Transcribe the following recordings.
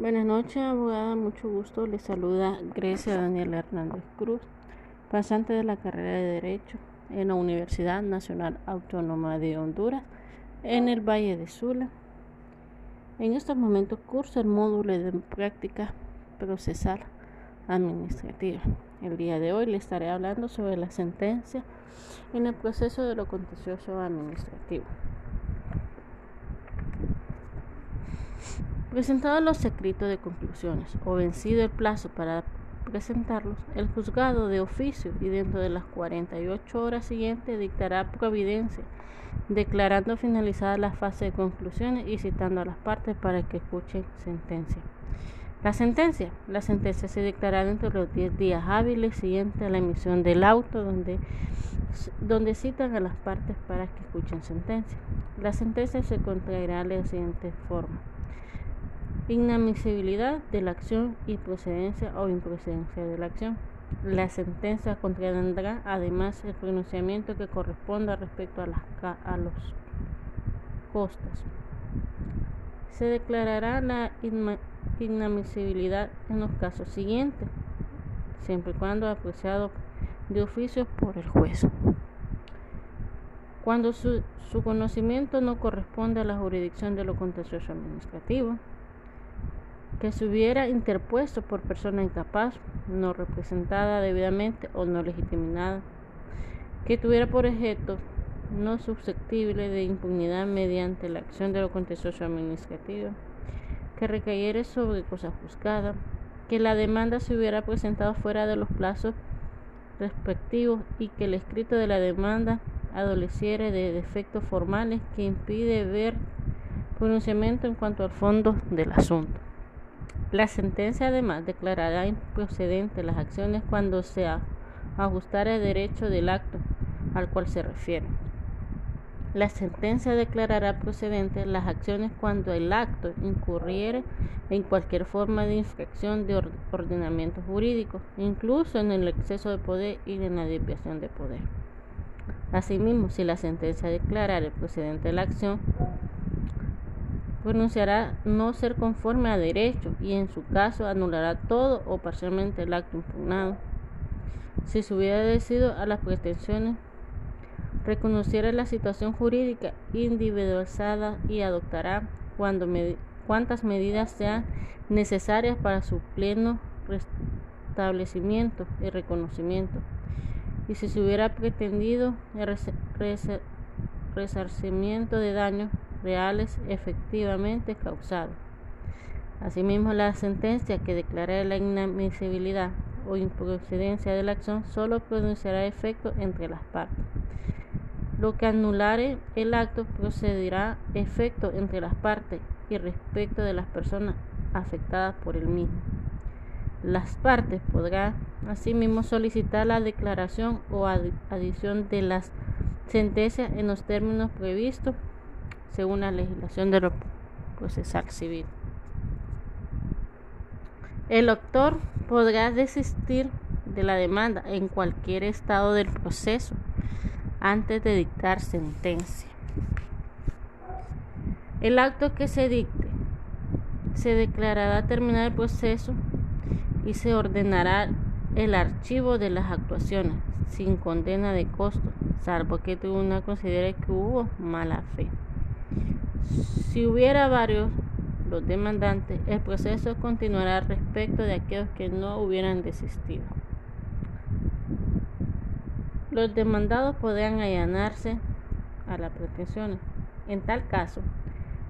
Buenas noches, abogada. Mucho gusto. Le saluda Grecia Daniel Hernández Cruz, pasante de la carrera de Derecho en la Universidad Nacional Autónoma de Honduras, en el Valle de Sula. En estos momentos curso el módulo de práctica procesal administrativa. El día de hoy le estaré hablando sobre la sentencia en el proceso de lo contencioso administrativo. Presentados los escritos de conclusiones o vencido el plazo para presentarlos, el juzgado de oficio y dentro de las 48 horas siguientes dictará providencia, declarando finalizada la fase de conclusiones y citando a las partes para que escuchen sentencia. La sentencia. La sentencia se dictará dentro de los 10 días hábiles siguientes a la emisión del auto donde, donde citan a las partes para que escuchen sentencia. La sentencia se contraerá de la siguiente forma inadmisibilidad de la acción y procedencia o improcedencia de la acción. La sentencia contendrá además el pronunciamiento que corresponda respecto a, las, a los costas. Se declarará la inadmisibilidad en los casos siguientes, siempre y cuando apreciado de oficio por el juez. Cuando su, su conocimiento no corresponde a la jurisdicción de lo contencioso administrativo, que se hubiera interpuesto por persona incapaz, no representada debidamente o no legitimada, que tuviera por objeto no susceptible de impunidad mediante la acción de lo contencioso administrativo, que recayera sobre cosa juzgada, que la demanda se hubiera presentado fuera de los plazos respectivos y que el escrito de la demanda adoleciera de defectos formales que impide ver pronunciamiento en cuanto al fondo del asunto. La sentencia además declarará improcedente las acciones cuando se ajustara el derecho del acto al cual se refiere. La sentencia declarará procedente las acciones cuando el acto incurriere en cualquier forma de infracción de ordenamiento jurídico, incluso en el exceso de poder y en la desviación de poder. Asimismo, si la sentencia declarara procedente la acción, pronunciará no ser conforme a derecho y en su caso anulará todo o parcialmente el acto impugnado. Si se hubiera decidido a las pretensiones, reconociera la situación jurídica individualizada y adoptará cuando cuantas medidas sean necesarias para su pleno restablecimiento y reconocimiento. Y si se hubiera pretendido el resarcimiento de daños, reales efectivamente causados. Asimismo, la sentencia que declara la inadmisibilidad o improcedencia de la acción solo pronunciará efecto entre las partes. Lo que anulare el acto procederá efecto entre las partes y respecto de las personas afectadas por el mismo. Las partes podrán asimismo solicitar la declaración o adición de las sentencias en los términos previstos según la legislación de lo procesal civil. El autor podrá desistir de la demanda en cualquier estado del proceso antes de dictar sentencia. El acto que se dicte se declarará terminar el proceso y se ordenará el archivo de las actuaciones sin condena de costo, salvo que tribunal considere que hubo mala fe. Si hubiera varios los demandantes, el proceso continuará respecto de aquellos que no hubieran desistido. Los demandados podrán allanarse a las pretensiones. En tal caso,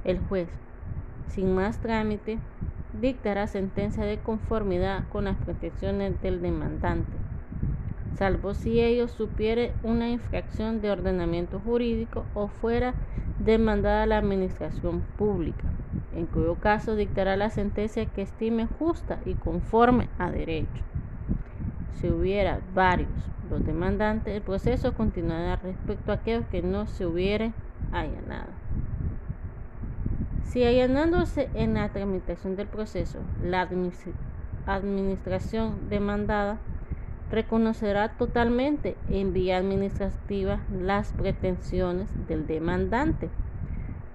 el juez, sin más trámite, dictará sentencia de conformidad con las pretensiones del demandante, salvo si ello supiere una infracción de ordenamiento jurídico o fuera demandada a la administración pública, en cuyo caso dictará la sentencia que estime justa y conforme a derecho. Si hubiera varios los demandantes, el proceso continuará respecto a aquellos que no se hubiere allanado. Si allanándose en la tramitación del proceso la administración demandada reconocerá totalmente en vía administrativa las pretensiones del demandante,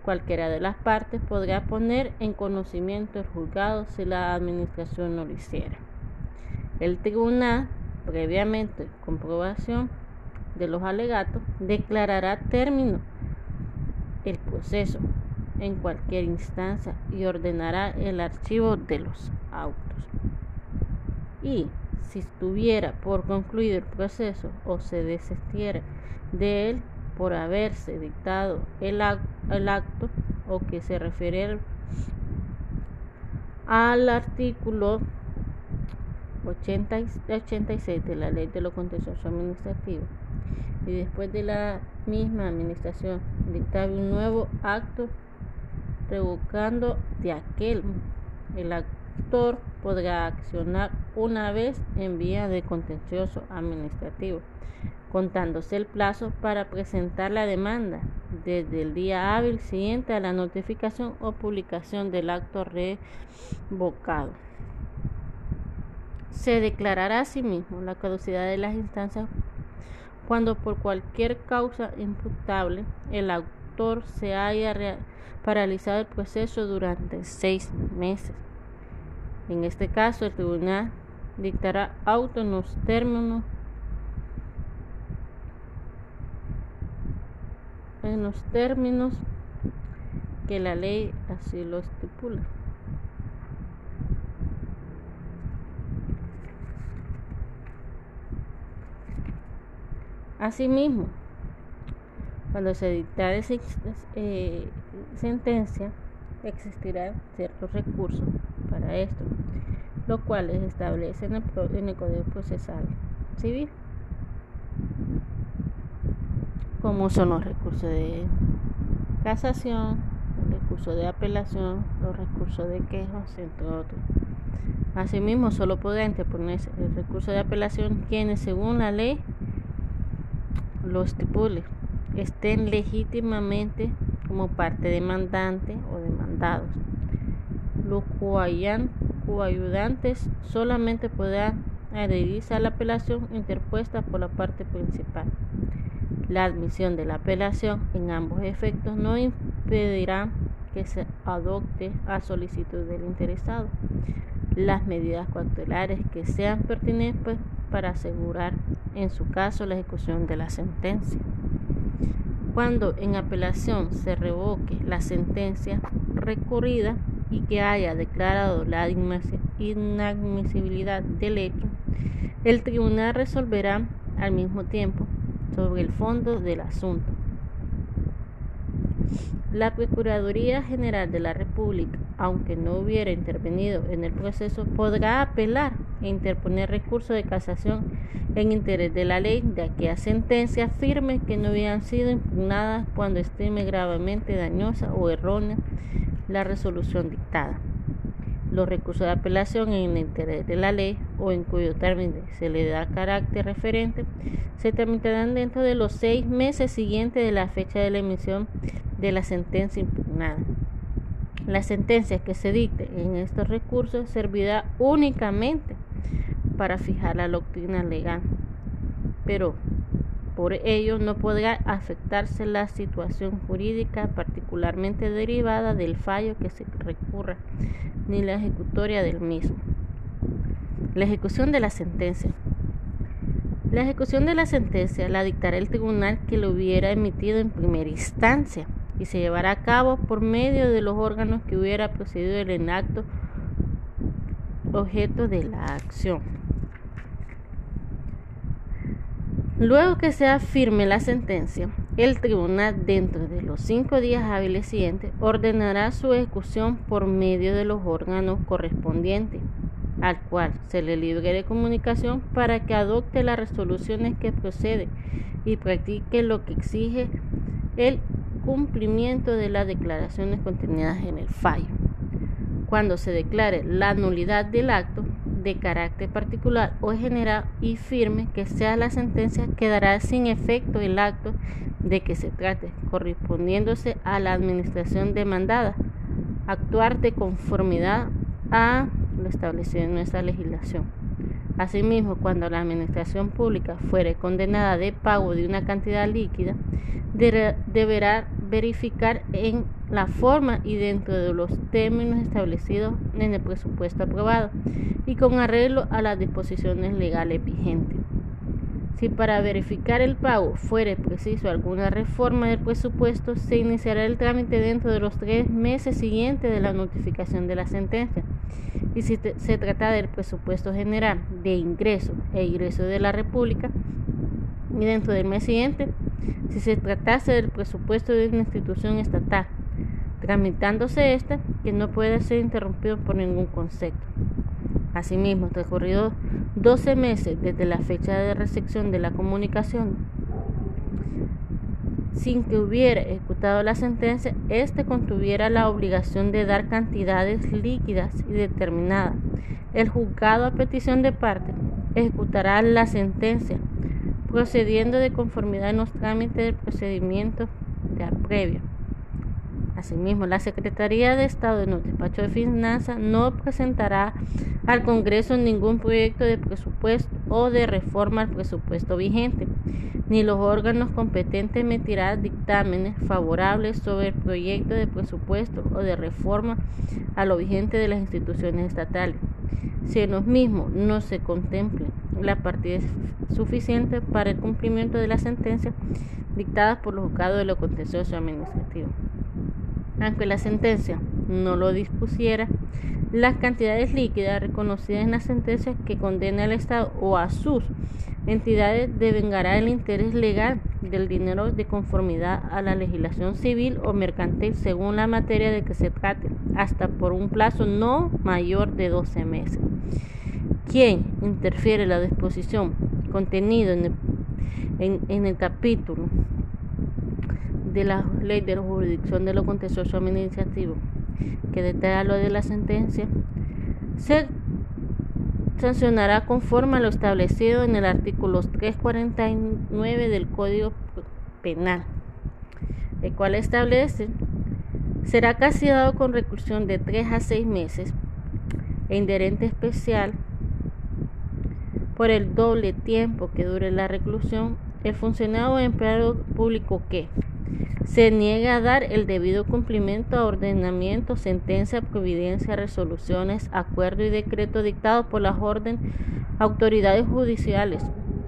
Cualquiera de las partes podrá poner en conocimiento el juzgado si la administración no lo hiciera. El tribunal, previamente comprobación de los alegatos, declarará término el proceso en cualquier instancia y ordenará el archivo de los autos. Y si estuviera por concluido el proceso o se desistiera de él por haberse dictado el, acto o que se refiere al artículo 86 de la ley de lo contencioso administrativo. Y después de la misma administración dictar un nuevo acto revocando de aquel el actor podrá accionar una vez en vía de contencioso administrativo contándose el plazo para presentar la demanda desde el día hábil siguiente a la notificación o publicación del acto revocado. Se declarará asimismo la caducidad de las instancias cuando por cualquier causa imputable el autor se haya paralizado el proceso durante seis meses. En este caso, el tribunal dictará auto en los términos en los términos que la ley así lo estipula. Asimismo, cuando se dictare eh, sentencia, existirá ciertos recursos para esto, establecen en el, en el Código Procesal Civil como son los recursos de casación, los recursos de apelación, los recursos de quejas, entre otros. Asimismo, solo podrá interponerse el recurso de apelación quienes, según la ley, lo estipule, estén legítimamente como parte demandante o demandados. Los coayudantes solamente podrán adherirse a la apelación interpuesta por la parte principal. La admisión de la apelación en ambos efectos no impedirá que se adopte a solicitud del interesado las medidas cautelares que sean pertinentes para asegurar en su caso la ejecución de la sentencia. Cuando en apelación se revoque la sentencia recurrida y que haya declarado la inadmisibilidad del hecho, el tribunal resolverá al mismo tiempo sobre el fondo del asunto. La Procuraduría General de la República, aunque no hubiera intervenido en el proceso, podrá apelar e interponer recurso de casación en interés de la ley de aquella sentencia firme que no hubieran sido impugnadas cuando estime gravemente dañosa o errónea la resolución dictada los recursos de apelación en el interés de la ley o en cuyo término se le da carácter referente se tramitarán dentro de los seis meses siguientes de la fecha de la emisión de la sentencia impugnada. La sentencia que se dicte en estos recursos servirá únicamente para fijar la doctrina legal, pero por ello no podrá afectarse la situación jurídica particularmente derivada del fallo que se recurra, ni la ejecutoria del mismo. La ejecución de la sentencia. La ejecución de la sentencia la dictará el tribunal que lo hubiera emitido en primera instancia y se llevará a cabo por medio de los órganos que hubiera procedido el acto objeto de la acción. Luego que sea firme la sentencia, el tribunal dentro de los cinco días hábiles siguientes ordenará su ejecución por medio de los órganos correspondientes, al cual se le libre de comunicación para que adopte las resoluciones que procede y practique lo que exige el cumplimiento de las declaraciones contenidas en el fallo. Cuando se declare la nulidad del acto, de carácter particular o general y firme que sea la sentencia, quedará sin efecto el acto de que se trate, correspondiéndose a la administración demandada, actuar de conformidad a lo establecido en nuestra legislación. Asimismo, cuando la administración pública fuere condenada de pago de una cantidad líquida, deberá verificar en la forma y dentro de los términos establecidos en el presupuesto aprobado y con arreglo a las disposiciones legales vigentes. Si para verificar el pago fuere preciso alguna reforma del presupuesto, se iniciará el trámite dentro de los tres meses siguientes de la notificación de la sentencia. Y si se trata del presupuesto general de ingreso e ingreso de la República, y dentro del mes siguiente, si se tratase del presupuesto de una institución estatal, tramitándose este que no puede ser interrumpido por ningún concepto. Asimismo, transcurridos 12 meses desde la fecha de recepción de la comunicación, sin que hubiera ejecutado la sentencia, éste contuviera la obligación de dar cantidades líquidas y determinadas. El juzgado a petición de parte ejecutará la sentencia, procediendo de conformidad en los trámites del procedimiento de aprevio. Asimismo, la Secretaría de Estado en el despacho de finanzas no presentará al Congreso ningún proyecto de presupuesto o de reforma al presupuesto vigente, ni los órganos competentes emitirán dictámenes favorables sobre el proyecto de presupuesto o de reforma a lo vigente de las instituciones estatales, si en los mismos no se contemple la partida suficiente para el cumplimiento de las sentencias dictadas por los juzgados de lo contencioso administrativo aunque la sentencia no lo dispusiera, las cantidades líquidas reconocidas en la sentencia que condena al Estado o a sus entidades devengará el interés legal del dinero de conformidad a la legislación civil o mercantil según la materia de que se trate, hasta por un plazo no mayor de 12 meses. Quien interfiere la disposición contenido en en el capítulo de la ley de la jurisdicción de lo contencioso administrativo que detalla lo de la sentencia, se sancionará conforme a lo establecido en el artículo 349 del Código Penal, el cual establece será castigado con reclusión de 3 a 6 meses e inherente especial por el doble tiempo que dure la reclusión el funcionario o empleado público que se niega a dar el debido cumplimiento a ordenamiento, sentencia, providencia, resoluciones, acuerdo y decreto dictados por las orden autoridades judiciales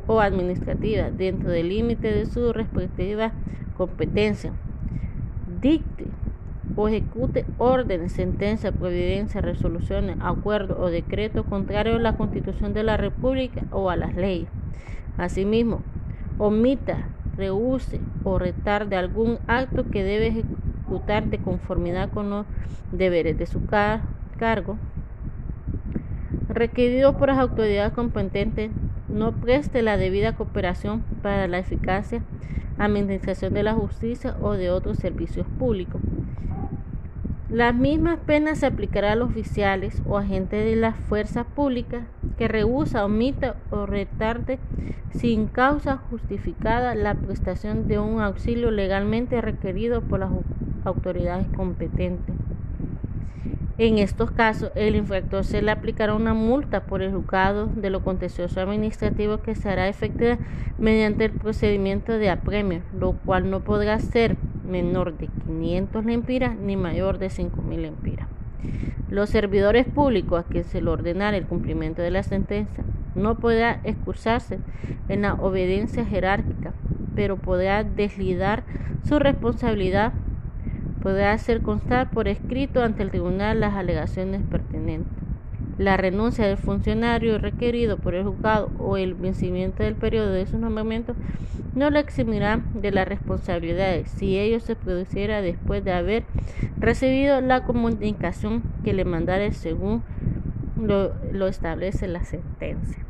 o administrativas dentro del límite de su respectiva competencia. Dicte o ejecute órdenes, sentencia, providencia, resoluciones, acuerdo o decreto contrario a la Constitución de la República o a las leyes. Asimismo, omita rehúse o retarde algún acto que debe ejecutar de conformidad con los deberes de su cargo, requerido por las autoridades competentes, no preste la debida cooperación para la eficacia administración de la justicia o de otros servicios públicos. Las mismas penas se aplicarán a los oficiales o agentes de las fuerzas públicas que rehúsa, omita o retarde sin causa justificada la prestación de un auxilio legalmente requerido por las autoridades competentes. En estos casos, el infractor se le aplicará una multa por el juzgado de lo contencioso administrativo que será efectiva mediante el procedimiento de apremio, lo cual no podrá ser menor de 500 lempiras ni mayor de 5.000 lempiras. Los servidores públicos a quienes se le ordenara el cumplimiento de la sentencia no podrá excursarse en la obediencia jerárquica, pero podrá deslidar su responsabilidad, podrá hacer constar por escrito ante el tribunal las alegaciones pertinentes. La renuncia del funcionario requerido por el juzgado o el vencimiento del periodo de su nombramiento no lo eximirá de las responsabilidades si ello se produciera después de haber recibido la comunicación que le mandare según lo, establece la sentencia.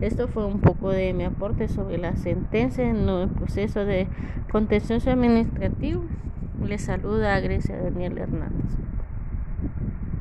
Esto fue un poco de mi aporte sobre la sentencia en el proceso de contencioso administrativo. Le saluda a Grecia Daniel Hernández.